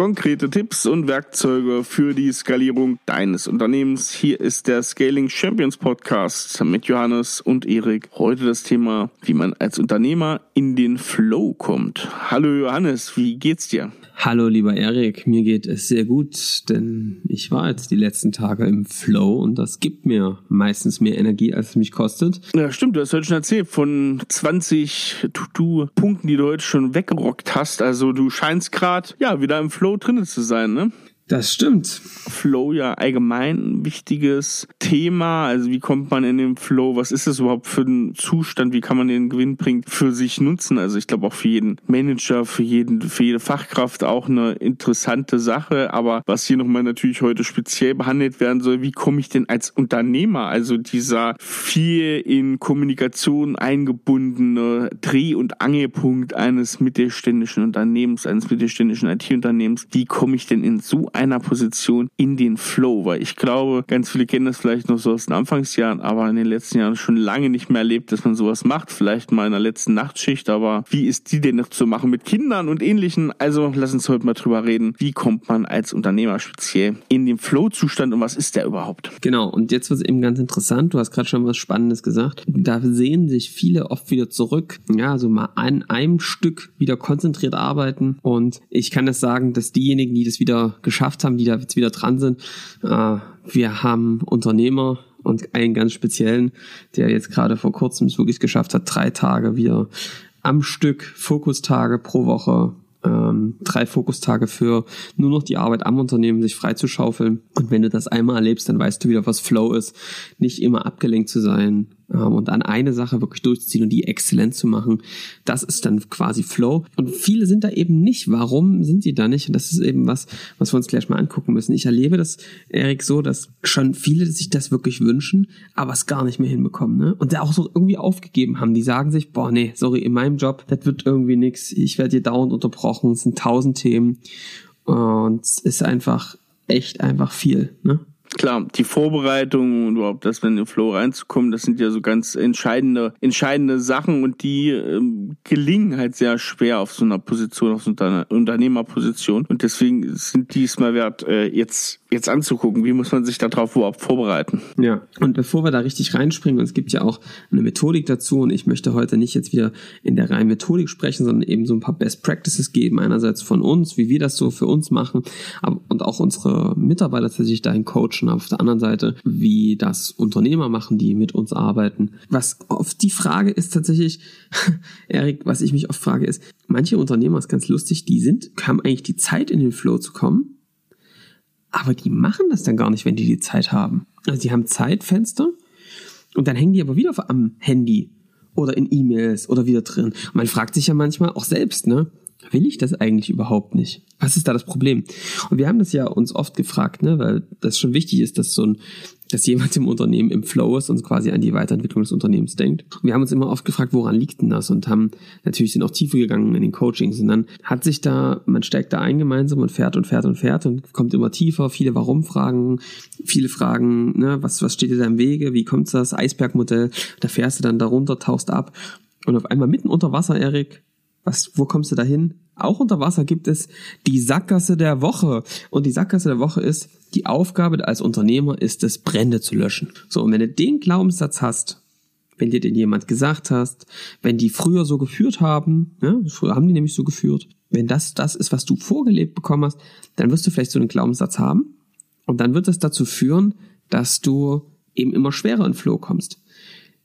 konkrete Tipps und Werkzeuge für die Skalierung deines Unternehmens. Hier ist der Scaling Champions Podcast mit Johannes und Erik. Heute das Thema, wie man als Unternehmer in den Flow kommt. Hallo Johannes, wie geht's dir? Hallo lieber Erik, mir geht es sehr gut, denn ich war jetzt die letzten Tage im Flow und das gibt mir meistens mehr Energie, als es mich kostet. Ja, stimmt, du hast heute schon erzählt von 20 To-Do-Punkten, die du heute schon weggerockt hast. Also du scheinst gerade ja wieder im Flow drinnen zu sein, ne? Das stimmt. Flow ja allgemein ein wichtiges Thema. Also wie kommt man in den Flow? Was ist das überhaupt für ein Zustand? Wie kann man den Gewinn bringen für sich nutzen? Also ich glaube auch für jeden Manager, für jeden, für jede Fachkraft auch eine interessante Sache. Aber was hier nochmal natürlich heute speziell behandelt werden soll, wie komme ich denn als Unternehmer, also dieser viel in Kommunikation eingebundene Dreh- und Angelpunkt eines mittelständischen Unternehmens, eines mittelständischen IT-Unternehmens, wie komme ich denn in so einer Position in den Flow, weil ich glaube, ganz viele kennen das vielleicht noch so aus den Anfangsjahren, aber in den letzten Jahren schon lange nicht mehr erlebt, dass man sowas macht, vielleicht mal in der letzten Nachtschicht, aber wie ist die denn noch zu machen mit Kindern und ähnlichen? Also lass uns heute mal drüber reden, wie kommt man als Unternehmer speziell in den Flow-Zustand und was ist der überhaupt? Genau, und jetzt wird es eben ganz interessant, du hast gerade schon was Spannendes gesagt, da sehen sich viele oft wieder zurück, ja, so mal an einem Stück wieder konzentriert arbeiten. Und ich kann das sagen, dass diejenigen, die das wieder geschafft geschafft haben, die da jetzt wieder dran sind. Äh, wir haben Unternehmer und einen ganz speziellen, der jetzt gerade vor kurzem es wirklich geschafft hat, drei Tage wieder am Stück, Fokustage pro Woche, ähm, drei Fokustage für nur noch die Arbeit am Unternehmen sich freizuschaufeln. Und wenn du das einmal erlebst, dann weißt du wieder, was Flow ist. Nicht immer abgelenkt zu sein, ähm, und an eine Sache wirklich durchzuziehen und die exzellent zu machen, das ist dann quasi Flow. Und viele sind da eben nicht. Warum sind sie da nicht? Und das ist eben was, was wir uns gleich mal angucken müssen. Ich erlebe das, Erik, so, dass schon viele sich das wirklich wünschen, aber es gar nicht mehr hinbekommen. Ne? Und da auch so irgendwie aufgegeben haben. Die sagen sich, boah, nee, sorry, in meinem Job, das wird irgendwie nix. Ich werde hier dauernd unterbrochen. Es sind tausend Themen. Und es ist einfach echt einfach viel. Ne? Klar, die Vorbereitung und überhaupt das, wenn in den Flow reinzukommen, das sind ja so ganz entscheidende, entscheidende Sachen und die ähm, gelingen halt sehr schwer auf so einer Position, auf so einer Unternehmerposition. Und deswegen sind die es mal wert, äh, jetzt jetzt anzugucken. Wie muss man sich darauf überhaupt vorbereiten? Ja, und bevor wir da richtig reinspringen, und es gibt ja auch eine Methodik dazu, und ich möchte heute nicht jetzt wieder in der reinen Methodik sprechen, sondern eben so ein paar Best Practices geben, einerseits von uns, wie wir das so für uns machen, aber, und auch unsere Mitarbeiter tatsächlich dahin coachen, auf der anderen Seite, wie das Unternehmer machen, die mit uns arbeiten. Was oft die Frage ist tatsächlich, Erik, was ich mich oft frage, ist, manche Unternehmer ist ganz lustig, die sind, haben eigentlich die Zeit in den Flow zu kommen, aber die machen das dann gar nicht, wenn die die Zeit haben. Also die haben Zeitfenster und dann hängen die aber wieder am Handy oder in E-Mails oder wieder drin. Und man fragt sich ja manchmal auch selbst, ne? Will ich das eigentlich überhaupt nicht? Was ist da das Problem? Und wir haben das ja uns oft gefragt, ne, weil das schon wichtig ist, dass so ein dass jemand im Unternehmen im Flow ist und quasi an die Weiterentwicklung des Unternehmens denkt. Wir haben uns immer oft gefragt, woran liegt denn das? Und haben natürlich sind auch tiefer gegangen in den Coachings. Und dann hat sich da, man steigt da ein gemeinsam und fährt und fährt und fährt und kommt immer tiefer, viele Warum-Fragen, viele Fragen, ne, was, was steht dir da im Wege? Wie kommt das? Eisbergmodell. Da fährst du dann darunter, tauchst ab. Und auf einmal mitten unter Wasser, Erik, was, wo kommst du da hin? Auch unter Wasser gibt es die Sackgasse der Woche. Und die Sackgasse der Woche ist, die Aufgabe als Unternehmer ist es, Brände zu löschen. So, und wenn du den Glaubenssatz hast, wenn dir den jemand gesagt hast, wenn die früher so geführt haben, ja, früher haben die nämlich so geführt, wenn das das ist, was du vorgelebt bekommen hast, dann wirst du vielleicht so einen Glaubenssatz haben. Und dann wird das dazu führen, dass du eben immer schwerer in Flow kommst.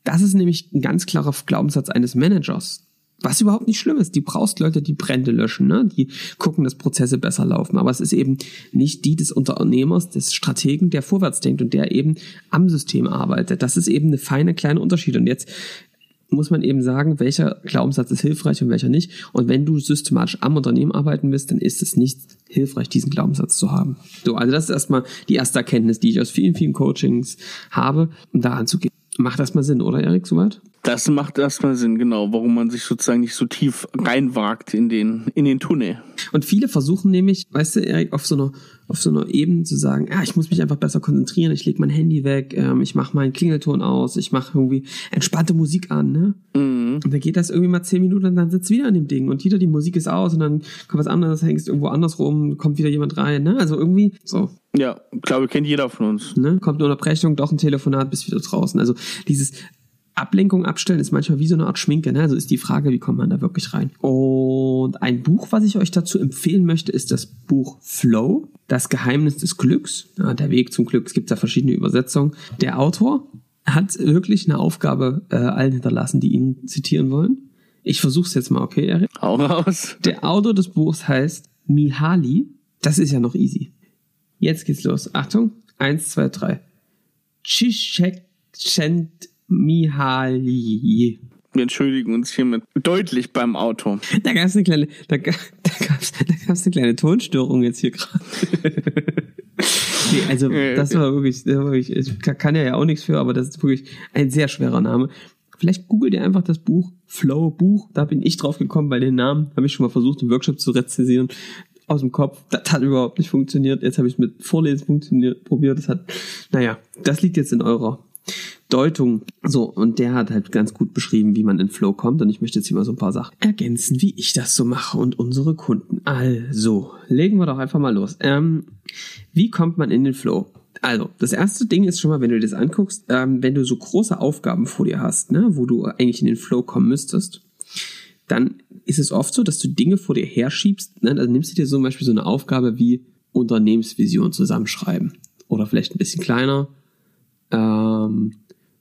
Das ist nämlich ein ganz klarer Glaubenssatz eines Managers. Was überhaupt nicht schlimm ist. Die brauchst Leute, die Brände löschen, ne? die gucken, dass Prozesse besser laufen. Aber es ist eben nicht die des Unternehmers, des Strategen, der vorwärts denkt und der eben am System arbeitet. Das ist eben eine feine kleine Unterschied. Und jetzt muss man eben sagen, welcher Glaubenssatz ist hilfreich und welcher nicht. Und wenn du systematisch am Unternehmen arbeiten willst, dann ist es nicht hilfreich, diesen Glaubenssatz zu haben. So, also das ist erstmal die erste Erkenntnis, die ich aus vielen, vielen Coachings habe, um daran zu gehen. Macht das mal Sinn, oder Erik, soweit? Das macht erstmal Sinn, genau, warum man sich sozusagen nicht so tief reinwagt in den, in den Tunnel. Und viele versuchen nämlich, weißt du, Erik, auf so einer, auf so einer Ebene zu sagen, ja, ich muss mich einfach besser konzentrieren, ich lege mein Handy weg, ähm, ich mache meinen Klingelton aus, ich mache irgendwie entspannte Musik an, ne? Mhm. Und dann geht das irgendwie mal zehn Minuten und dann sitzt wieder an dem Ding und wieder die Musik ist aus und dann kommt was anderes, hängst irgendwo anders rum, kommt wieder jemand rein, ne? Also irgendwie so. Ja, glaube, kennt jeder von uns. Ne? Kommt eine Unterbrechung, doch ein Telefonat, bist wieder draußen. Also dieses Ablenkung abstellen ist manchmal wie so eine Art Schminke. Ne? Also ist die Frage, wie kommt man da wirklich rein? Und ein Buch, was ich euch dazu empfehlen möchte, ist das Buch Flow, das Geheimnis des Glücks. Ja, der Weg zum Glück. Es gibt da verschiedene Übersetzungen. Der Autor hat wirklich eine Aufgabe äh, allen hinterlassen, die ihn zitieren wollen. Ich versuche es jetzt mal, okay, Erik? Hau raus. Der Autor des Buchs heißt Mihaly. Das ist ja noch easy. Jetzt geht's los. Achtung. Eins, zwei, drei. Chichekchent Mihaly. Wir entschuldigen uns hiermit deutlich beim Auto. Da gab es eine kleine, da, da gab's, da gab's eine kleine Tonstörung jetzt hier gerade. nee, also das war wirklich, das war wirklich, ich kann ja auch nichts für, aber das ist wirklich ein sehr schwerer Name. Vielleicht googelt ihr einfach das Buch Flow Buch. Da bin ich drauf gekommen, bei den Namen habe ich schon mal versucht, im Workshop zu rezensieren aus dem Kopf. Das hat überhaupt nicht funktioniert. Jetzt habe ich es mit Vorlesen funktioniert, probiert. Das hat, naja, das liegt jetzt in eurer Deutung. So, und der hat halt ganz gut beschrieben, wie man in Flow kommt. Und ich möchte jetzt hier mal so ein paar Sachen ergänzen, wie ich das so mache und unsere Kunden. Also, legen wir doch einfach mal los. Ähm, wie kommt man in den Flow? Also, das erste Ding ist schon mal, wenn du dir das anguckst, ähm, wenn du so große Aufgaben vor dir hast, ne, wo du eigentlich in den Flow kommen müsstest, dann ist es oft so, dass du Dinge vor dir herschiebst. Ne? Also nimmst du dir zum Beispiel so eine Aufgabe wie Unternehmensvision zusammenschreiben. Oder vielleicht ein bisschen kleiner, ähm,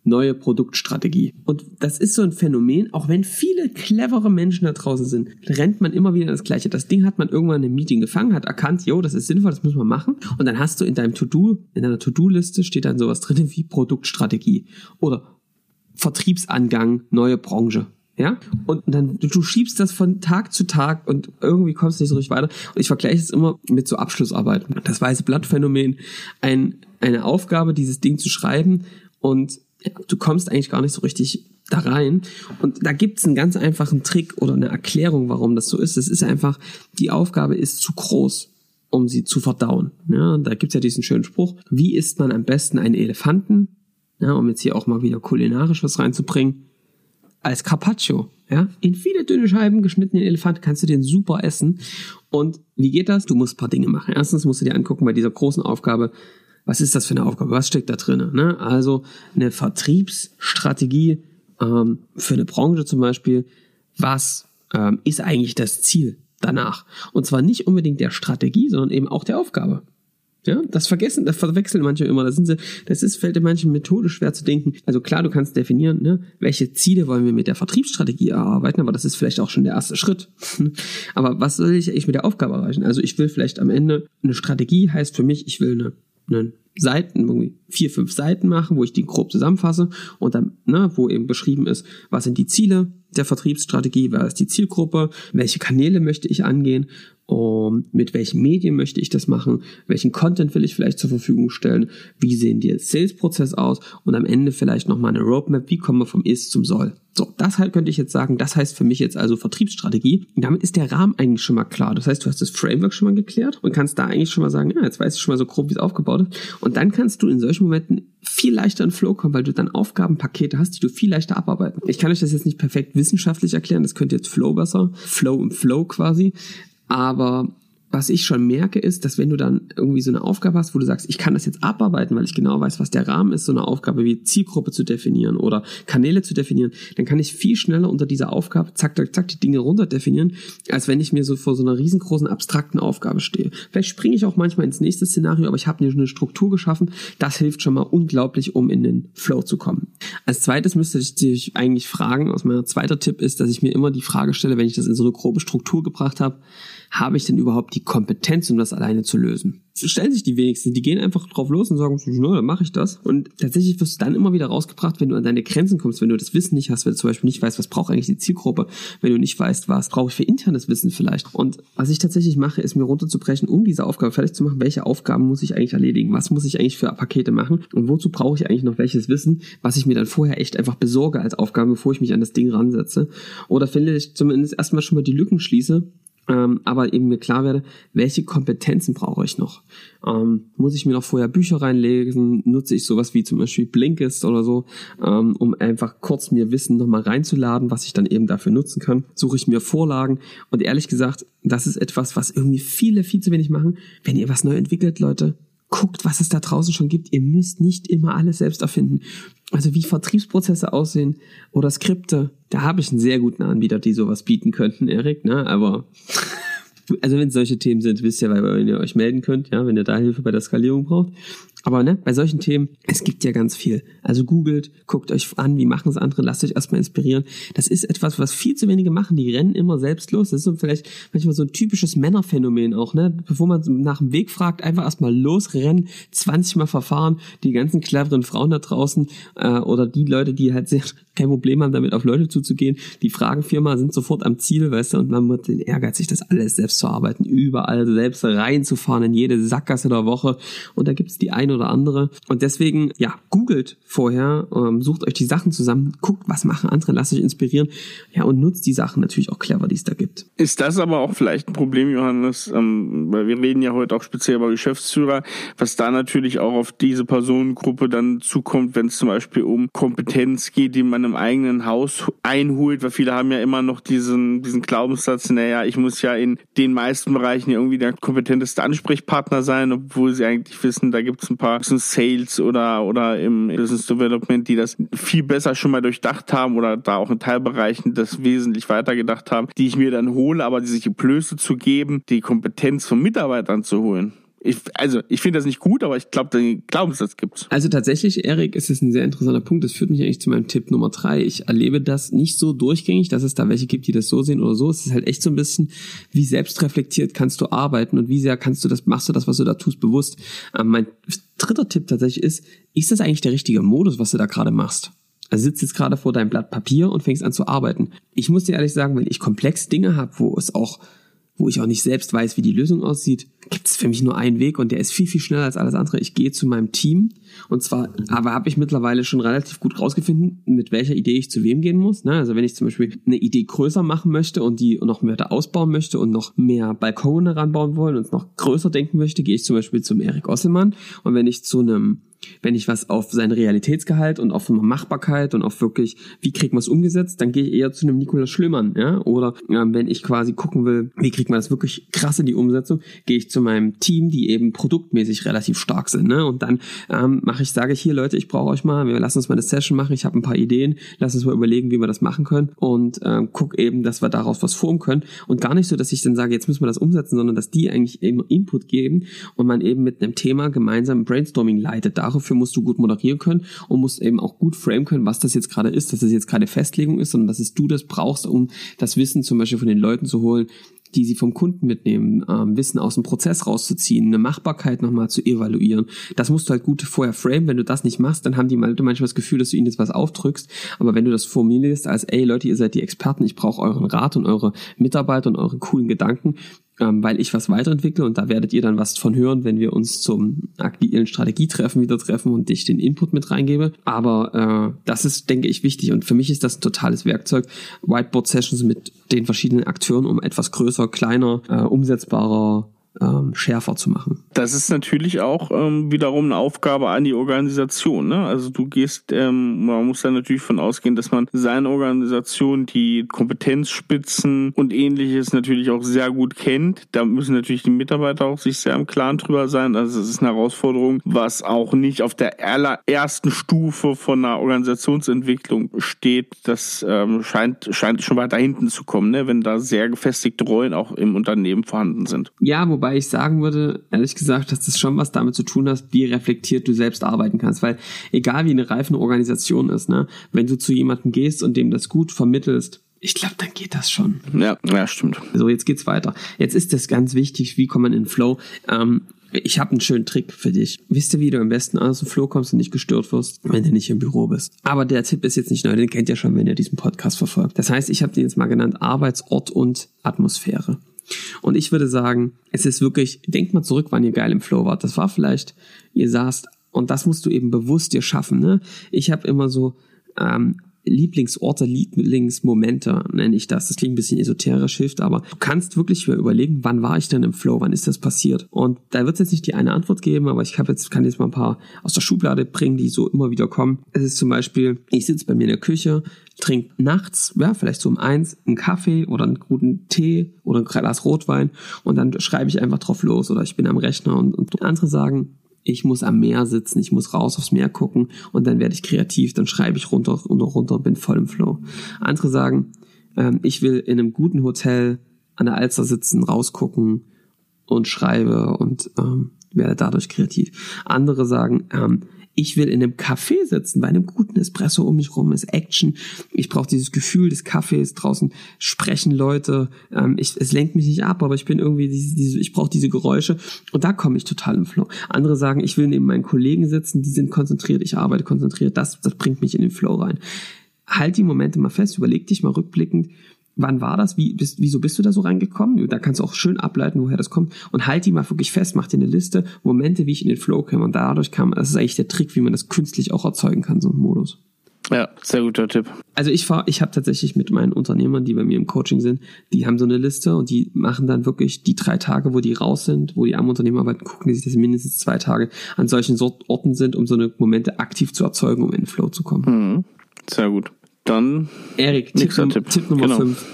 neue Produktstrategie. Und das ist so ein Phänomen, auch wenn viele clevere Menschen da draußen sind, rennt man immer wieder das Gleiche. Das Ding hat man irgendwann in einem Meeting gefangen, hat erkannt, jo, das ist sinnvoll, das müssen wir machen. Und dann hast du in deinem To-Do, in deiner To-Do-Liste steht dann sowas drin wie Produktstrategie oder Vertriebsangang, neue Branche. Ja, und dann du schiebst das von Tag zu Tag und irgendwie kommst du nicht so richtig weiter. Und ich vergleiche es immer mit so Abschlussarbeiten. Das weiße Blattphänomen, ein, eine Aufgabe, dieses Ding zu schreiben und du kommst eigentlich gar nicht so richtig da rein. Und da gibt's einen ganz einfachen Trick oder eine Erklärung, warum das so ist. Es ist einfach, die Aufgabe ist zu groß, um sie zu verdauen. Ja, da gibt's ja diesen schönen Spruch, wie isst man am besten einen Elefanten? Ja, um jetzt hier auch mal wieder kulinarisch was reinzubringen. Als Carpaccio. Ja, in viele dünne Scheiben geschnittenen Elefant kannst du den super essen. Und wie geht das? Du musst ein paar Dinge machen. Erstens musst du dir angucken bei dieser großen Aufgabe, was ist das für eine Aufgabe? Was steckt da drin? Ne? Also eine Vertriebsstrategie ähm, für eine Branche zum Beispiel. Was ähm, ist eigentlich das Ziel danach? Und zwar nicht unbedingt der Strategie, sondern eben auch der Aufgabe. Ja, das vergessen, das verwechseln manche immer. Das sind sie, das ist, fällt in manchen methodisch schwer zu denken. Also klar, du kannst definieren, ne, welche Ziele wollen wir mit der Vertriebsstrategie erarbeiten, aber das ist vielleicht auch schon der erste Schritt. aber was soll ich eigentlich mit der Aufgabe erreichen? Also ich will vielleicht am Ende eine Strategie heißt für mich, ich will eine einen Seiten, irgendwie vier, fünf Seiten machen, wo ich die grob zusammenfasse und dann, ne, wo eben beschrieben ist, was sind die Ziele der Vertriebsstrategie, wer ist die Zielgruppe, welche Kanäle möchte ich angehen um, mit welchen Medien möchte ich das machen, welchen Content will ich vielleicht zur Verfügung stellen, wie sehen die Sales-Prozess aus und am Ende vielleicht nochmal eine Roadmap, wie kommen wir vom Ist zum Soll. So, das halt könnte ich jetzt sagen, das heißt für mich jetzt also Vertriebsstrategie. Und damit ist der Rahmen eigentlich schon mal klar. Das heißt, du hast das Framework schon mal geklärt und kannst da eigentlich schon mal sagen, ja, jetzt weiß ich schon mal so grob, wie es aufgebaut ist. Und dann kannst du in solchen Momenten viel leichter in Flow kommen, weil du dann Aufgabenpakete hast, die du viel leichter abarbeiten. Ich kann euch das jetzt nicht perfekt wissenschaftlich erklären, das könnte jetzt Flow besser. Flow im Flow quasi. Aber was ich schon merke, ist, dass wenn du dann irgendwie so eine Aufgabe hast, wo du sagst, ich kann das jetzt abarbeiten, weil ich genau weiß, was der Rahmen ist, so eine Aufgabe wie Zielgruppe zu definieren oder Kanäle zu definieren, dann kann ich viel schneller unter dieser Aufgabe zack, zack, zack die Dinge runter definieren, als wenn ich mir so vor so einer riesengroßen abstrakten Aufgabe stehe. Vielleicht springe ich auch manchmal ins nächste Szenario, aber ich habe mir schon eine Struktur geschaffen. Das hilft schon mal unglaublich, um in den Flow zu kommen. Als zweites müsste ich dich eigentlich fragen, aus meiner zweiter Tipp ist, dass ich mir immer die Frage stelle, wenn ich das in so eine grobe Struktur gebracht habe, habe ich denn überhaupt die Kompetenz, um das alleine zu lösen? stellen sich die wenigsten. Die gehen einfach drauf los und sagen, na, dann mache ich das. Und tatsächlich wirst du dann immer wieder rausgebracht, wenn du an deine Grenzen kommst, wenn du das Wissen nicht hast, wenn du zum Beispiel nicht weißt, was braucht eigentlich die Zielgruppe, wenn du nicht weißt, was brauche ich für internes Wissen vielleicht. Und was ich tatsächlich mache, ist mir runterzubrechen, um diese Aufgabe fertig zu machen, welche Aufgaben muss ich eigentlich erledigen, was muss ich eigentlich für Pakete machen und wozu brauche ich eigentlich noch welches Wissen, was ich mir dann vorher echt einfach besorge als Aufgabe, bevor ich mich an das Ding ransetze. Oder finde ich zumindest erstmal schon mal die Lücken schließe, ähm, aber eben mir klar werde, welche Kompetenzen brauche ich noch? Ähm, muss ich mir noch vorher Bücher reinlegen? Nutze ich sowas wie zum Beispiel Blinkist oder so, ähm, um einfach kurz mir Wissen nochmal reinzuladen, was ich dann eben dafür nutzen kann? Suche ich mir Vorlagen? Und ehrlich gesagt, das ist etwas, was irgendwie viele viel zu wenig machen. Wenn ihr was neu entwickelt, Leute, guckt, was es da draußen schon gibt. Ihr müsst nicht immer alles selbst erfinden. Also wie Vertriebsprozesse aussehen oder Skripte. Da habe ich einen sehr guten Anbieter, die sowas bieten könnten, Erik, ne? Aber also wenn es solche Themen sind, wisst ihr, weil ihr euch melden könnt, ja, wenn ihr da Hilfe bei der Skalierung braucht. Aber ne, bei solchen Themen, es gibt ja ganz viel. Also googelt, guckt euch an, wie machen es andere, lasst euch erstmal inspirieren. Das ist etwas, was viel zu wenige machen. Die rennen immer selbst los. Das ist so vielleicht manchmal so ein typisches Männerphänomen auch, ne? Bevor man nach dem Weg fragt, einfach erstmal losrennen, 20 Mal verfahren, die ganzen cleveren Frauen da draußen äh, oder die Leute, die halt sehr kein Problem haben, damit auf Leute zuzugehen, die fragen viermal, sind sofort am Ziel, weißt du, und man wird den Ehrgeiz, sich das alles selbst zu arbeiten, überall selbst reinzufahren in jede Sackgasse der Woche. Und da gibt's die eine oder andere. Und deswegen, ja, googelt vorher, ähm, sucht euch die Sachen zusammen, guckt, was machen andere, lasst euch inspirieren, ja, und nutzt die Sachen natürlich auch clever, die es da gibt. Ist das aber auch vielleicht ein Problem, Johannes, ähm, weil wir reden ja heute auch speziell über Geschäftsführer, was da natürlich auch auf diese Personengruppe dann zukommt, wenn es zum Beispiel um Kompetenz geht, die man im eigenen Haus einholt, weil viele haben ja immer noch diesen, diesen Glaubenssatz, naja, ich muss ja in den meisten Bereichen irgendwie der kompetenteste Ansprechpartner sein, obwohl sie eigentlich wissen, da gibt es ein paar Sales oder, oder im Business Development, die das viel besser schon mal durchdacht haben oder da auch in Teilbereichen das wesentlich weiter gedacht haben, die ich mir dann hole, aber die sich die Blöße zu geben, die Kompetenz von Mitarbeitern zu holen. Ich, also ich finde das nicht gut, aber ich glaube, den Glaubenssatz gibt's. Also tatsächlich, Erik, ist es ein sehr interessanter Punkt. Das führt mich eigentlich zu meinem Tipp Nummer drei. Ich erlebe das nicht so durchgängig, dass es da welche gibt, die das so sehen oder so. Es ist halt echt so ein bisschen, wie selbstreflektiert kannst du arbeiten und wie sehr kannst du das, machst du das, was du da tust, bewusst. Ähm, mein dritter Tipp tatsächlich ist, ist das eigentlich der richtige Modus, was du da gerade machst? Also sitzt jetzt gerade vor deinem Blatt Papier und fängst an zu arbeiten. Ich muss dir ehrlich sagen, wenn ich komplex Dinge habe, wo es auch wo ich auch nicht selbst weiß, wie die Lösung aussieht, gibt es für mich nur einen Weg und der ist viel, viel schneller als alles andere. Ich gehe zu meinem Team und zwar, aber habe ich mittlerweile schon relativ gut rausgefunden, mit welcher Idee ich zu wem gehen muss. Ne? Also wenn ich zum Beispiel eine Idee größer machen möchte und die noch mehr da ausbauen möchte und noch mehr Balkone ranbauen wollen und noch größer denken möchte, gehe ich zum Beispiel zum Erik Osselmann und wenn ich zu einem wenn ich was auf sein Realitätsgehalt und auf Machbarkeit und auf wirklich, wie kriegt man es umgesetzt, dann gehe ich eher zu einem Nikolaus Schlümmern, ja. Oder ähm, wenn ich quasi gucken will, wie kriegt man das wirklich krass in die Umsetzung, gehe ich zu meinem Team, die eben produktmäßig relativ stark sind, ne? Und dann ähm, mache ich, sage ich hier, Leute, ich brauche euch mal, wir lassen uns mal eine Session machen, ich habe ein paar Ideen, lass uns mal überlegen, wie wir das machen können und ähm, guck eben, dass wir daraus was formen können. Und gar nicht so, dass ich dann sage, jetzt müssen wir das umsetzen, sondern dass die eigentlich eben Input geben und man eben mit einem Thema gemeinsam Brainstorming leitet. Darauf dafür musst du gut moderieren können und musst eben auch gut frame können, was das jetzt gerade ist, dass das jetzt keine Festlegung ist, sondern dass es du das brauchst, um das Wissen zum Beispiel von den Leuten zu holen, die sie vom Kunden mitnehmen, ähm, Wissen aus dem Prozess rauszuziehen, eine Machbarkeit nochmal zu evaluieren. Das musst du halt gut vorher frame. Wenn du das nicht machst, dann haben die manchmal das Gefühl, dass du ihnen jetzt was aufdrückst. Aber wenn du das formulierst als, ey Leute, ihr seid die Experten, ich brauche euren Rat und eure Mitarbeiter und eure coolen Gedanken, ähm, weil ich was weiterentwickle und da werdet ihr dann was von hören, wenn wir uns zum aktuellen Strategietreffen wieder treffen und ich den Input mit reingebe. Aber äh, das ist, denke ich, wichtig und für mich ist das ein totales Werkzeug. Whiteboard-Sessions mit den verschiedenen Akteuren, um etwas größer, kleiner, äh, umsetzbarer ähm, schärfer zu machen. Das ist natürlich auch ähm, wiederum eine Aufgabe an die Organisation. Ne? Also du gehst, ähm, man muss da natürlich von ausgehen, dass man seine Organisation, die Kompetenzspitzen und ähnliches natürlich auch sehr gut kennt. Da müssen natürlich die Mitarbeiter auch sich sehr im Klaren drüber sein. Also es ist eine Herausforderung, was auch nicht auf der allerersten Stufe von einer Organisationsentwicklung steht. Das ähm, scheint, scheint schon weiter hinten zu kommen, ne? wenn da sehr gefestigte Rollen auch im Unternehmen vorhanden sind. Ja, wobei wobei ich sagen würde, ehrlich gesagt, dass das schon was damit zu tun hat, wie reflektiert du selbst arbeiten kannst. Weil egal wie eine reifende Organisation ist, ne, wenn du zu jemandem gehst und dem das gut vermittelst, ich glaube, dann geht das schon. Ja, ja, stimmt. So, jetzt geht's weiter. Jetzt ist das ganz wichtig, wie kommt man in Flow? Ähm, Ich habe einen schönen Trick für dich. Wisst ihr, wie du am besten aus dem Flow kommst und nicht gestört wirst, wenn du nicht im Büro bist? Aber der Tipp ist jetzt nicht neu, den kennt ihr schon, wenn ihr diesen Podcast verfolgt. Das heißt, ich habe den jetzt mal genannt Arbeitsort und Atmosphäre. Und ich würde sagen, es ist wirklich, denkt mal zurück, wann ihr geil im Flow wart. Das war vielleicht, ihr saßt, und das musst du eben bewusst dir schaffen. Ne? Ich habe immer so ähm, Lieblingsorte, Lieblingsmomente nenne ich das. Das klingt ein bisschen esoterisch, hilft, aber du kannst wirklich überlegen, wann war ich denn im Flow, wann ist das passiert? Und da wird es jetzt nicht die eine Antwort geben, aber ich habe jetzt, kann jetzt mal ein paar aus der Schublade bringen, die so immer wieder kommen. Es ist zum Beispiel, ich sitze bei mir in der Küche, trinke nachts, ja, vielleicht so um eins, einen Kaffee oder einen guten Tee oder ein Glas Rotwein und dann schreibe ich einfach drauf los oder ich bin am Rechner und, und andere sagen, ich muss am Meer sitzen, ich muss raus aufs Meer gucken und dann werde ich kreativ, dann schreibe ich runter und runter, bin voll im Flow. Andere sagen, ähm, ich will in einem guten Hotel an der Alster sitzen, rausgucken und schreibe und ähm, werde dadurch kreativ. Andere sagen, ähm, ich will in einem Café sitzen, bei einem guten Espresso um mich rum ist Action. Ich brauche dieses Gefühl des Kaffees, draußen sprechen Leute. Ähm, ich, es lenkt mich nicht ab, aber ich bin irgendwie, diese, diese, ich brauche diese Geräusche und da komme ich total im Flow. Andere sagen, ich will neben meinen Kollegen sitzen, die sind konzentriert, ich arbeite konzentriert, das, das bringt mich in den Flow rein. Halt die Momente mal fest, überleg dich mal rückblickend, wann war das? Wie, bist, wieso bist du da so reingekommen? Da kannst du auch schön ableiten, woher das kommt. Und halt die mal wirklich fest, mach dir eine Liste, Momente, wie ich in den Flow kam. Und dadurch kam, das ist eigentlich der Trick, wie man das künstlich auch erzeugen kann, so ein Modus. Ja, sehr guter Tipp. Also ich fahr, ich habe tatsächlich mit meinen Unternehmern, die bei mir im Coaching sind, die haben so eine Liste und die machen dann wirklich die drei Tage, wo die raus sind, wo die am Unternehmen arbeiten, gucken die sich, dass sie mindestens zwei Tage an solchen Orten sind, um so eine Momente aktiv zu erzeugen, um in den Flow zu kommen. Mhm. Sehr gut. Dann Erik, Tipp, Tipp. Tipp Nummer genau. fünf.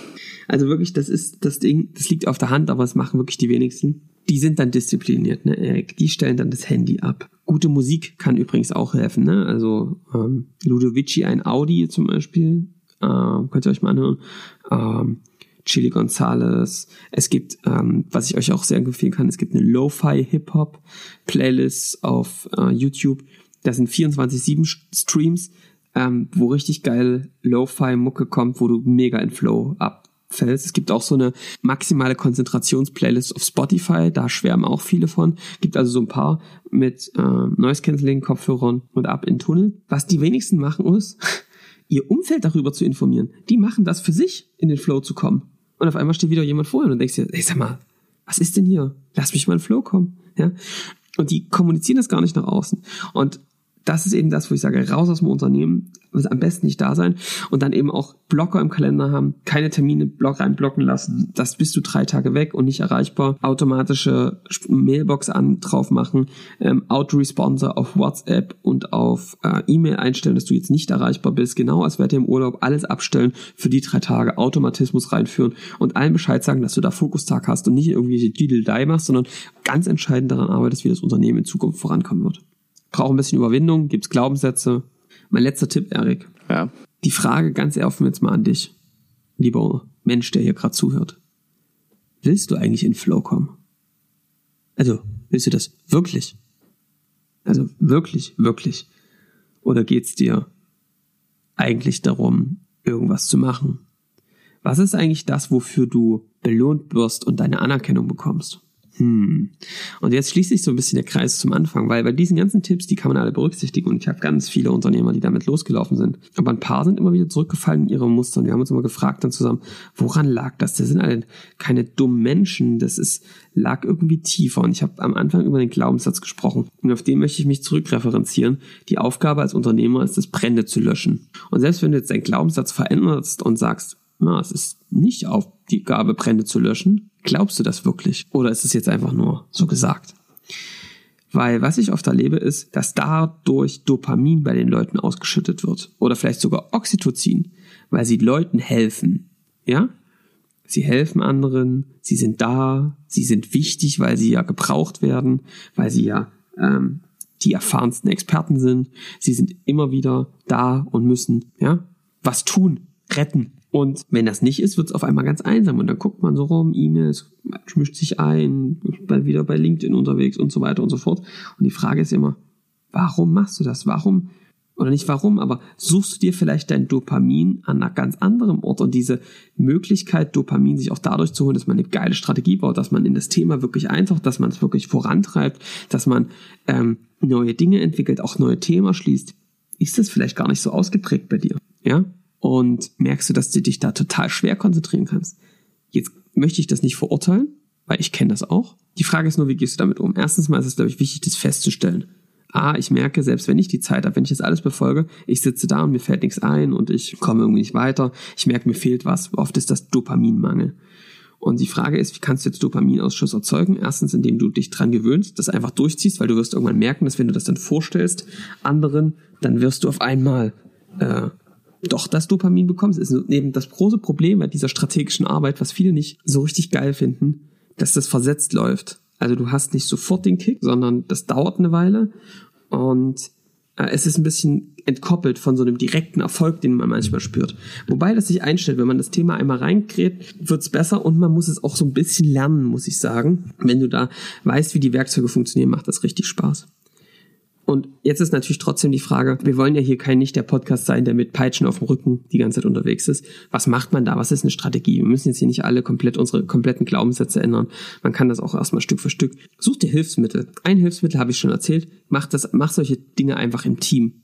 Also wirklich, das ist das Ding, das liegt auf der Hand, aber es machen wirklich die wenigsten. Die sind dann diszipliniert, ne, Erik. Die stellen dann das Handy ab. Gute Musik kann übrigens auch helfen, ne? Also ähm, Ludovici, ein Audi zum Beispiel, ähm, könnt ihr euch mal anhören. Ähm, Chili Gonzales. Es gibt, ähm, was ich euch auch sehr empfehlen kann, es gibt eine Lo-Fi Hip-Hop Playlist auf äh, YouTube. Das sind 24-7 Streams ähm, wo richtig geil Lo-Fi-Mucke kommt, wo du mega in Flow abfällst. Es gibt auch so eine maximale Konzentrations-Playlist auf Spotify, da schwärmen auch viele von. Gibt also so ein paar mit äh, Noise-Canceling, Kopfhörern und ab in Tunnel. Was die wenigsten machen ist, ihr Umfeld darüber zu informieren. Die machen das für sich, in den Flow zu kommen. Und auf einmal steht wieder jemand vor und denkst dir, ey, sag mal, was ist denn hier? Lass mich mal in Flow kommen. Ja? Und die kommunizieren das gar nicht nach außen. Und das ist eben das, wo ich sage, raus aus dem Unternehmen, am besten nicht da sein und dann eben auch Blocker im Kalender haben, keine Termine Block reinblocken lassen. Das bist du drei Tage weg und nicht erreichbar. Automatische Mailbox an drauf machen, ähm, Autoresponsor auf WhatsApp und auf äh, E-Mail einstellen, dass du jetzt nicht erreichbar bist. Genau als wäre im Urlaub alles abstellen für die drei Tage, Automatismus reinführen und allen Bescheid sagen, dass du da Fokustag hast und nicht irgendwie Diddle-Die machst, sondern ganz entscheidend daran arbeitest, wie das Unternehmen in Zukunft vorankommen wird braucht ein bisschen Überwindung, gibt's Glaubenssätze. Mein letzter Tipp, Erik. Ja. Die Frage ganz offen jetzt mal an dich, lieber Mensch, der hier gerade zuhört. Willst du eigentlich in Flow kommen? Also, willst du das wirklich? Also wirklich, wirklich. Oder geht's dir eigentlich darum, irgendwas zu machen? Was ist eigentlich das, wofür du belohnt wirst und deine Anerkennung bekommst? Hm. Und jetzt schließt sich so ein bisschen der Kreis zum Anfang, weil bei diesen ganzen Tipps, die kann man alle berücksichtigen und ich habe ganz viele Unternehmer, die damit losgelaufen sind. Aber ein paar sind immer wieder zurückgefallen in ihre Muster und wir haben uns immer gefragt dann zusammen, woran lag das? Das sind alle keine dummen Menschen, das ist, lag irgendwie tiefer und ich habe am Anfang über den Glaubenssatz gesprochen und auf den möchte ich mich zurückreferenzieren. Die Aufgabe als Unternehmer ist es, Brände zu löschen. Und selbst wenn du jetzt deinen Glaubenssatz veränderst und sagst, na, es ist nicht auf die Gabe, Brände zu löschen. Glaubst du das wirklich? Oder ist es jetzt einfach nur so gesagt? Weil was ich oft erlebe, ist, dass dadurch Dopamin bei den Leuten ausgeschüttet wird. Oder vielleicht sogar Oxytocin, weil sie Leuten helfen. Ja? Sie helfen anderen, sie sind da, sie sind wichtig, weil sie ja gebraucht werden, weil sie ja ähm, die erfahrensten Experten sind. Sie sind immer wieder da und müssen ja was tun, retten. Und wenn das nicht ist, wird es auf einmal ganz einsam. Und dann guckt man so rum, E-Mails, mischt sich ein, bald wieder bei LinkedIn unterwegs und so weiter und so fort. Und die Frage ist immer, warum machst du das? Warum? oder nicht warum, aber suchst du dir vielleicht dein Dopamin an einem ganz anderen Ort und diese Möglichkeit, Dopamin sich auch dadurch zu holen, dass man eine geile Strategie baut, dass man in das Thema wirklich eintaucht, dass man es wirklich vorantreibt, dass man ähm, neue Dinge entwickelt, auch neue Themen schließt, ist das vielleicht gar nicht so ausgeprägt bei dir, ja? Und merkst du, dass du dich da total schwer konzentrieren kannst. Jetzt möchte ich das nicht verurteilen, weil ich kenne das auch. Die Frage ist nur, wie gehst du damit um? Erstens mal ist es, glaube ich, wichtig, das festzustellen. A, ich merke, selbst wenn ich die Zeit habe, wenn ich das alles befolge, ich sitze da und mir fällt nichts ein und ich komme irgendwie nicht weiter. Ich merke, mir fehlt was. Oft ist das Dopaminmangel. Und die Frage ist, wie kannst du jetzt Dopaminausschuss erzeugen? Erstens, indem du dich dran gewöhnst, das einfach durchziehst, weil du wirst irgendwann merken, dass wenn du das dann vorstellst anderen, dann wirst du auf einmal äh, doch das Dopamin bekommst. Ist eben das große Problem bei dieser strategischen Arbeit, was viele nicht so richtig geil finden, dass das versetzt läuft. Also du hast nicht sofort den Kick, sondern das dauert eine Weile und äh, es ist ein bisschen entkoppelt von so einem direkten Erfolg, den man manchmal spürt. Wobei das sich einstellt, wenn man das Thema einmal reinkriegt, wird's besser und man muss es auch so ein bisschen lernen, muss ich sagen. Wenn du da weißt, wie die Werkzeuge funktionieren, macht das richtig Spaß. Und jetzt ist natürlich trotzdem die Frage, wir wollen ja hier kein nicht der Podcast sein, der mit Peitschen auf dem Rücken die ganze Zeit unterwegs ist. Was macht man da? Was ist eine Strategie? Wir müssen jetzt hier nicht alle komplett unsere kompletten Glaubenssätze ändern. Man kann das auch erstmal Stück für Stück. Such dir Hilfsmittel. Ein Hilfsmittel habe ich schon erzählt. Mach das, mach solche Dinge einfach im Team.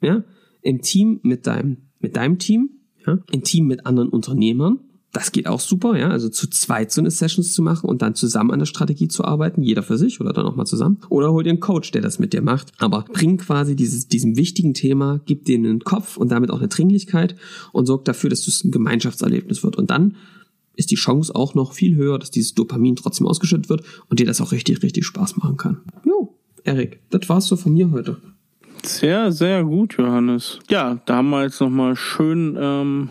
Ja? Im Team mit deinem, mit deinem Team, ja? Im Team mit anderen Unternehmern, das geht auch super, ja, also zu zweit so eine Sessions zu machen und dann zusammen an der Strategie zu arbeiten, jeder für sich oder dann auch mal zusammen. Oder hol dir einen Coach, der das mit dir macht. Aber bring quasi dieses, diesem wichtigen Thema, gib dir einen Kopf und damit auch eine Dringlichkeit und sorg dafür, dass es ein Gemeinschaftserlebnis wird. Und dann ist die Chance auch noch viel höher, dass dieses Dopamin trotzdem ausgeschüttet wird und dir das auch richtig, richtig Spaß machen kann. Jo, Erik, das war's so von mir heute. Sehr, sehr gut, Johannes. Ja, da haben wir jetzt nochmal schön ähm,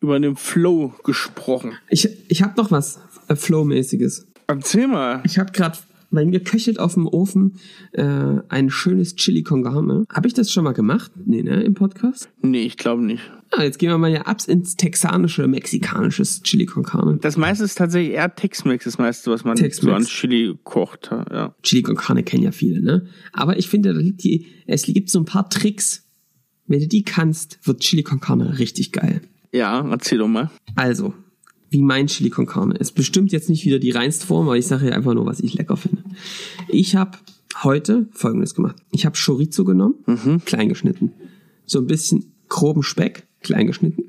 über den Flow gesprochen. Ich, ich habe noch was äh, Flow-mäßiges. Erzähl mal. Ich habe gerade bei mir köchelt auf dem Ofen äh, ein schönes Chili con Carne. Habe ich das schon mal gemacht? Nee, ne, im Podcast? Nee, ich glaube nicht. Ah, jetzt gehen wir mal ja ab ins texanische, mexikanisches Chili con Carne. Das meiste ist tatsächlich eher Tex-Mex, das meiste, was man so an Chili kocht. Ja. Chili con Carne kennen ja viele, ne? Aber ich finde, da liegt die, es gibt so ein paar Tricks. Wenn du die kannst, wird Chili con Carne richtig geil. Ja, erzähl doch mal. Also, wie mein Chili con Carne. Ist bestimmt jetzt nicht wieder die reinste Form, aber ich sage hier einfach nur, was ich lecker finde. Ich habe heute Folgendes gemacht. Ich habe Chorizo genommen, mhm. klein geschnitten. So ein bisschen groben Speck, klein geschnitten.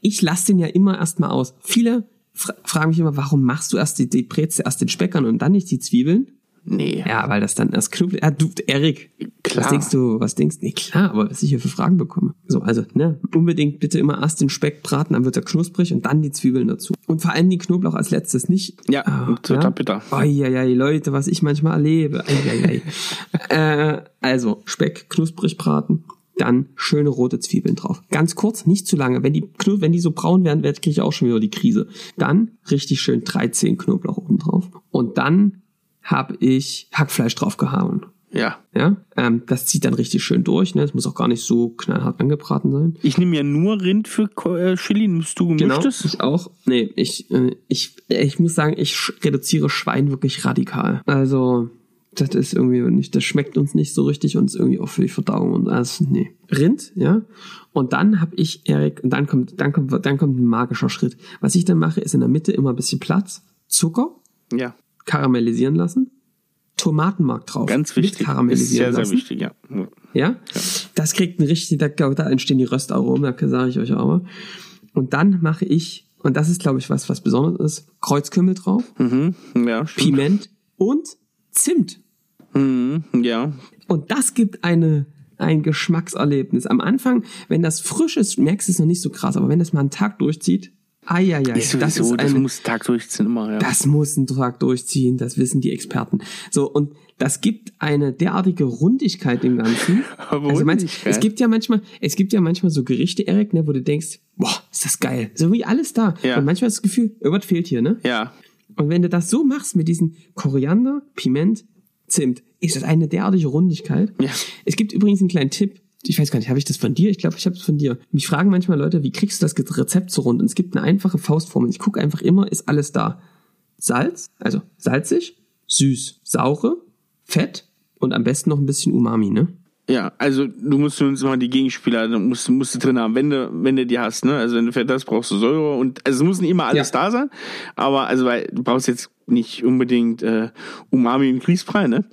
Ich lasse den ja immer erstmal aus. Viele fra fragen mich immer, warum machst du erst die, die Breze, erst den Speck an und dann nicht die Zwiebeln? Nee. Ja, weil das dann erst knubbelt. Ja, du, Erik, klar. was denkst du, was denkst du? Nee, klar, aber was ich hier für Fragen bekomme. So, also, ne, unbedingt bitte immer erst den Speck braten, dann wird er knusprig und dann die Zwiebeln dazu. Und vor allem die Knoblauch als letztes nicht. Ja, oh, total ja? bitter. Eieiei, Leute, was ich manchmal erlebe. Eieiei. äh, also, Speck knusprig braten, dann schöne rote Zwiebeln drauf. Ganz kurz, nicht zu lange. Wenn die, wenn die so braun werden, kriege ich auch schon wieder die Krise. Dann richtig schön 13 Knoblauch oben drauf. Und dann habe ich Hackfleisch draufgehauen. Ja. Ja, ähm, das zieht dann richtig schön durch. Ne? Das muss auch gar nicht so knallhart angebraten sein. Ich nehme ja nur Rind für äh, Chili. Nimmst du gemischtes? Genau, ich auch. Nee, ich, äh, ich, ich muss sagen, ich reduziere Schwein wirklich radikal. Also, das ist irgendwie nicht, das schmeckt uns nicht so richtig und ist irgendwie auch für die Verdauung und alles. Nee. Rind, ja. Und dann habe ich, Erik, und dann kommt, dann kommt, dann kommt ein magischer Schritt. Was ich dann mache, ist in der Mitte immer ein bisschen Platz, Zucker. Ja karamellisieren lassen, Tomatenmark drauf. Ganz wichtig. Mit karamellisieren ist sehr, lassen. sehr wichtig, ja. ja. Ja? Das kriegt ein richtig, da, da entstehen die Röstaromen, da sage ich euch aber. Und dann mache ich, und das ist, glaube ich, was, was Besonderes ist, Kreuzkümmel drauf, mhm. ja, stimmt. Piment und Zimt. Mhm. Ja. Und das gibt eine, ein Geschmackserlebnis. Am Anfang, wenn das frisch ist, merkst du es noch nicht so krass, aber wenn das mal einen Tag durchzieht, Eieiei, ist das, ist das muss Tag durchziehen immer, ja. Das muss ein Tag durchziehen, das wissen die Experten. So, und das gibt eine derartige Rundigkeit dem Ganzen. also meinst, es gibt ja manchmal, es gibt ja manchmal so Gerichte, Erik, ne, wo du denkst, boah, ist das geil. So wie alles da. Ja. Und manchmal hast du das Gefühl, irgendwas fehlt hier, ne? Ja. Und wenn du das so machst mit diesen Koriander, Piment, Zimt, ist das eine derartige Rundigkeit. Ja. Es gibt übrigens einen kleinen Tipp, ich weiß gar nicht, habe ich das von dir? Ich glaube, ich habe es von dir. Mich fragen manchmal Leute, wie kriegst du das Rezept so rund? Und es gibt eine einfache Faustformel. Ich gucke einfach immer, ist alles da. Salz, also salzig, süß, saure, fett und am besten noch ein bisschen Umami, ne? Ja, also du musst uns mal die Gegenspieler, musst, musst du drin haben, wenn du, wenn du die hast, ne? Also wenn du Fett hast, brauchst du Säure und also es muss nicht immer alles ja. da sein, aber also weil du brauchst jetzt nicht unbedingt äh, Umami und Grießbrei, ne?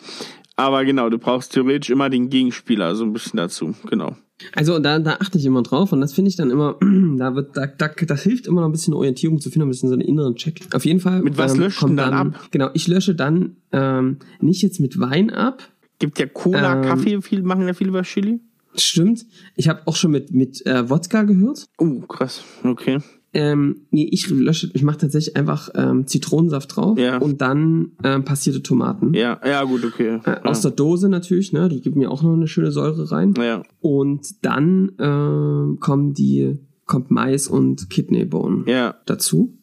Aber genau, du brauchst theoretisch immer den Gegenspieler, so ein bisschen dazu, genau. Also da, da achte ich immer drauf und das finde ich dann immer, da wird, da, da, das hilft immer noch ein bisschen Orientierung zu finden, ein bisschen so einen inneren Check. Auf jeden Fall. Mit was ähm, löscht dann, dann ab? Genau, ich lösche dann ähm, nicht jetzt mit Wein ab, Gibt ja Cola, ähm, Kaffee, viel, machen ja viel über Chili. Stimmt. Ich habe auch schon mit, mit äh, Wodka gehört. Oh, krass. Okay. Ähm, nee, ich lösche, ich mache tatsächlich einfach ähm, Zitronensaft drauf ja. und dann ähm, passierte Tomaten. Ja, ja, gut, okay. Äh, aus der Dose natürlich, ne? Die gibt mir auch noch eine schöne Säure rein. Ja. Und dann äh, kommen die, kommt Mais und Kidneybohnen ja. dazu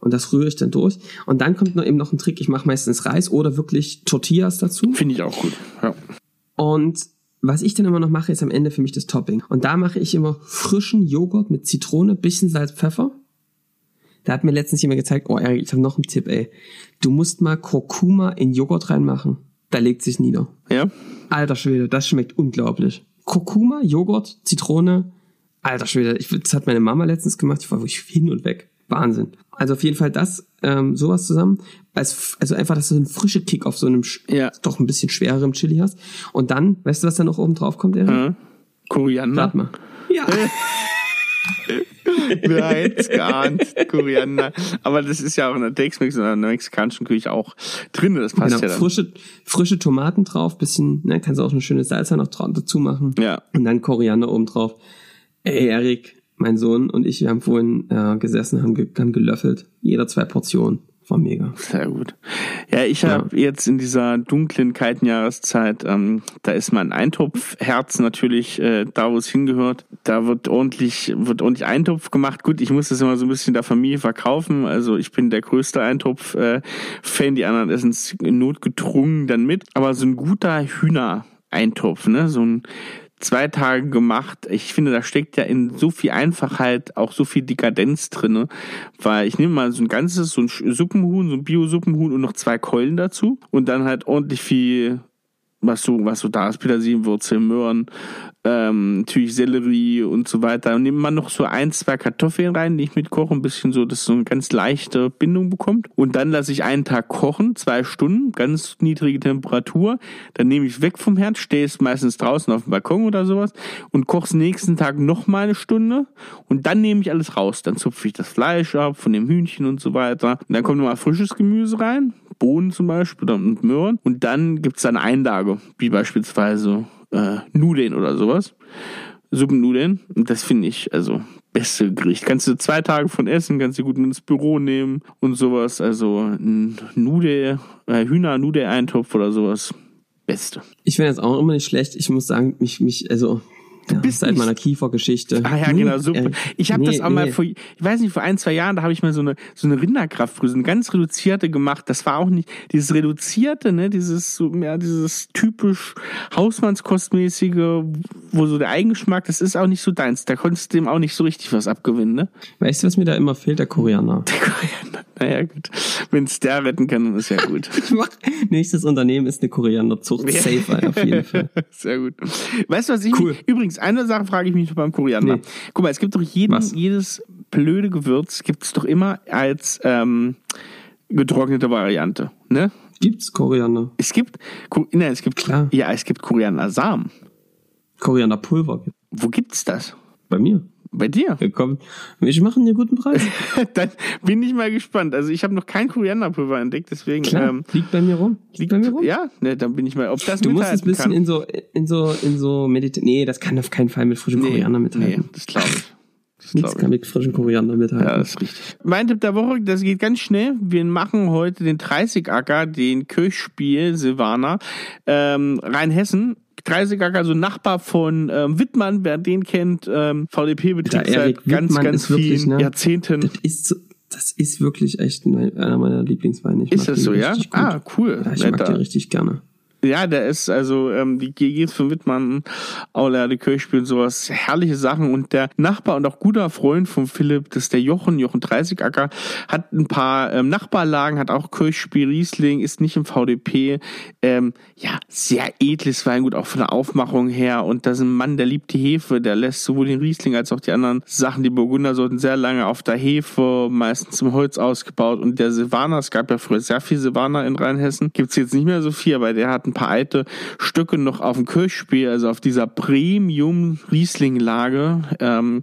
und das rühre ich dann durch. Und dann kommt noch eben noch ein Trick, ich mache meistens Reis oder wirklich Tortillas dazu. Finde ich auch gut, ja. Und was ich dann immer noch mache, ist am Ende für mich das Topping. Und da mache ich immer frischen Joghurt mit Zitrone, bisschen Salz, Pfeffer. Da hat mir letztens jemand gezeigt, oh Erik, ich habe noch einen Tipp, ey. Du musst mal Kurkuma in Joghurt reinmachen. Da legt sich nieder. Ja. Alter Schwede, das schmeckt unglaublich. Kurkuma, Joghurt, Zitrone. Alter Schwede, ich, das hat meine Mama letztens gemacht. Ich war wirklich hin und weg. Wahnsinn. Also auf jeden Fall das, ähm, sowas zusammen. Als, also einfach, dass du einen frischen Kick auf so einem ja. doch ein bisschen schwererem Chili hast. Und dann, weißt du, was da noch oben drauf kommt, Erik? Hm. Koriander. Rat mal. Ja. Hätte geahnt, Koriander. Aber das ist ja auch in der Tex-Mex oder in der mexikanischen Küche auch drin, das passt genau, ja dann. Frische, frische Tomaten drauf, bisschen, ne, kannst du auch eine schöne Salsa noch dazu machen. Ja. Und dann Koriander oben drauf. Ey, Erik, mein Sohn und ich, wir haben vorhin äh, gesessen, haben, ge haben gelöffelt. Jeder zwei Portionen. War mega. Sehr gut. Ja, ich habe ja. jetzt in dieser dunklen, kalten Jahreszeit, ähm, da ist mein Eintopfherz natürlich äh, da, wo es hingehört. Da wird ordentlich, wird ordentlich Eintopf gemacht. Gut, ich muss das immer so ein bisschen der Familie verkaufen. Also ich bin der größte Eintopf-Fan. Äh, die anderen essen es notgedrungen dann mit. Aber so ein guter Hühner-Eintopf, ne, so ein zwei Tage gemacht. Ich finde, da steckt ja in so viel Einfachheit auch so viel Dekadenz drinne, weil ich nehme mal so ein ganzes, so ein Suppenhuhn, so ein Bio-Suppenhuhn und noch zwei Keulen dazu und dann halt ordentlich viel was so, was so da ist, Petersilienwurzel, Möhren, ähm, natürlich Sellerie und so weiter. Und nimmt man noch so ein, zwei Kartoffeln rein, die ich mitkoche, ein bisschen so, dass so eine ganz leichte Bindung bekommt. Und dann lasse ich einen Tag kochen, zwei Stunden, ganz niedrige Temperatur. Dann nehme ich weg vom Herd, stehe es meistens draußen auf dem Balkon oder sowas und koche es nächsten Tag noch mal eine Stunde. Und dann nehme ich alles raus. Dann zupfe ich das Fleisch ab von dem Hühnchen und so weiter. Und dann kommt nochmal frisches Gemüse rein, Bohnen zum Beispiel und Möhren. Und dann gibt's eine Einlage, wie beispielsweise äh, Nudeln oder sowas. Suppennudeln. Das finde ich, also, beste Gericht. Kannst du zwei Tage von essen, kannst du gut ins Büro nehmen und sowas. Also, ein Nudel, äh, Hühner-Nudel-Eintopf oder sowas. Beste. Ich finde das auch immer nicht schlecht. Ich muss sagen, mich, mich, also, ja, bist seit meiner Kiefergeschichte. Ah ja, genau, super. Ich habe nee, das auch nee. mal vor, ich weiß nicht, vor ein, zwei Jahren, da habe ich mal so eine so eine Rinderkraftbrühe, so eine ganz reduzierte gemacht. Das war auch nicht dieses reduzierte, ne, dieses so ja, dieses typisch Hausmannskostmäßige, wo so der Eigengeschmack, das ist auch nicht so deins. Da konntest du dem auch nicht so richtig was abgewinnen, ne? Weißt du, was mir da immer fehlt? Der Koreaner. Der Koreaner. Naja, gut. Wenn es der retten kann, dann ist ja gut. Nächstes Unternehmen ist eine Koreanerzucht. Safe, auf jeden Fall. Sehr gut. Weißt du, was ich cool. übrigens eine Sache frage ich mich beim Koriander. Nee. Guck mal, es gibt doch jeden, jedes blöde Gewürz gibt es doch immer als ähm, getrocknete Variante, ne? Gibt's Koriander? Es gibt, ne, es gibt, Klar. ja, es gibt Koriandersamen. Korianderpulver. Wo gibt's das? Bei mir. Bei dir? Ja, komm, ich mache einen guten Preis. Dann bin ich mal gespannt. Also ich habe noch kein Korianderpulver entdeckt, deswegen Klar, ähm, liegt bei mir rum. Liegt bei mir rum? Ja, ne, dann bin ich mal, ob das Du musst es ein bisschen kann. in so in so in so meditieren. Nee, das kann auf keinen Fall mit frischem nee, Koriander mithalten. Nee, das glaube ich. Das Nichts kann mit frischem Koriander mithalten. Ja, das ist richtig. Mein Tipp der Woche, das geht ganz schnell. Wir machen heute den 30-Acker, den Kirchspiel Silvaner, ähm, Rheinhessen 30 also Nachbar von ähm, Wittmann, wer den kennt, ähm, VDP-Betrieb seit ganz, Wittmann ganz vielen wirklich, ne, Jahrzehnten. Das ist, das ist wirklich echt einer meiner Lieblingsweine. Ich ist das so, ja? Gut. Ah, cool. Ja, ich mag den richtig gerne. Ja, der ist also ähm, die GGs von Wittmann, Aulerde Kirchspiel und sowas, herrliche Sachen. Und der Nachbar und auch guter Freund von Philipp, das ist der Jochen, Jochen 30 Acker, hat ein paar ähm, Nachbarlagen, hat auch Kirchspiel, Riesling, ist nicht im VDP. Ähm, ja, sehr edles Weingut, auch von der Aufmachung her. Und da ist ein Mann, der liebt die Hefe, der lässt sowohl den Riesling als auch die anderen Sachen, die Burgunder sollten sehr lange auf der Hefe, meistens im Holz ausgebaut. Und der Silvaner, es gab ja früher sehr viel Silvaner in Rheinhessen, gibt's jetzt nicht mehr so viel, aber der hat ein paar alte Stücke noch auf dem Kirchspiel, also auf dieser Premium-Riesling-Lage ähm,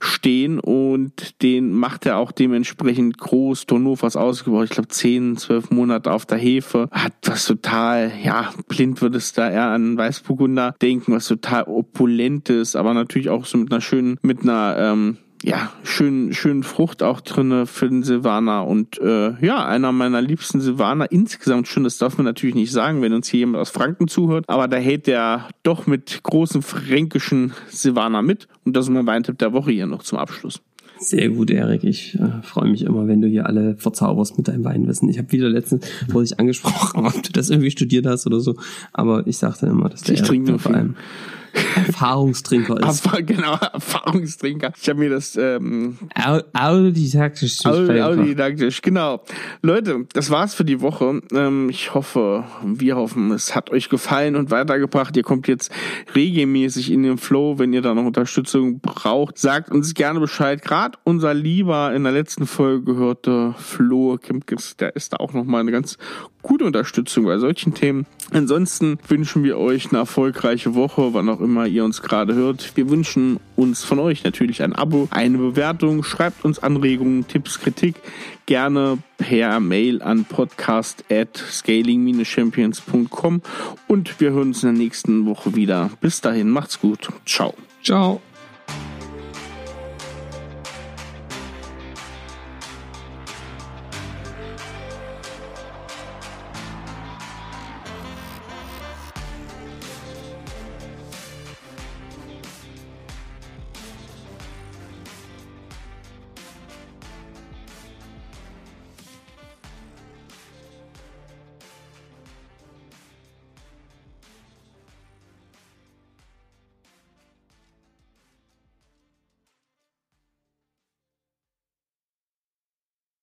stehen und den macht er auch dementsprechend groß. Tonofas ausgebaut, ich glaube 10, 12 Monate auf der Hefe. Hat was total, ja, blind würdest da eher an Weißburgunder denken, was total opulentes, aber natürlich auch so mit einer schönen, mit einer ähm, ja, schön, schön Frucht auch drinne für den Silvaner und äh, ja, einer meiner liebsten Silvaner insgesamt schon, das darf man natürlich nicht sagen, wenn uns hier jemand aus Franken zuhört, aber da hält der doch mit großen fränkischen Silvaner mit und das ist mein Weintipp der Woche hier noch zum Abschluss. Sehr gut, Erik. Ich äh, freue mich immer, wenn du hier alle verzauberst mit deinem Weinwissen. Ich habe wieder letztens vor sich angesprochen, ob du das irgendwie studiert hast oder so, aber ich sagte immer, dass der ich trinke vor allem Erfahrungstrinker ist. Aber, genau, Erfahrungstrinker. Ich habe mir das ähm, autodidaktisch. Autodidaktisch, genau. Leute, das war's für die Woche. Ähm, ich hoffe, wir hoffen, es hat euch gefallen und weitergebracht. Ihr kommt jetzt regelmäßig in den Flow, wenn ihr da noch Unterstützung braucht. Sagt uns gerne Bescheid. Gerade unser lieber in der letzten Folge gehörte Flo Kempkes, der ist da auch nochmal eine ganz gute Unterstützung bei solchen Themen. Ansonsten wünschen wir euch eine erfolgreiche Woche, wann auch immer ihr uns gerade hört. Wir wünschen uns von euch natürlich ein Abo, eine Bewertung. Schreibt uns Anregungen, Tipps, Kritik gerne per Mail an podcast at scaling-champions.com und wir hören uns in der nächsten Woche wieder. Bis dahin, macht's gut. Ciao. Ciao.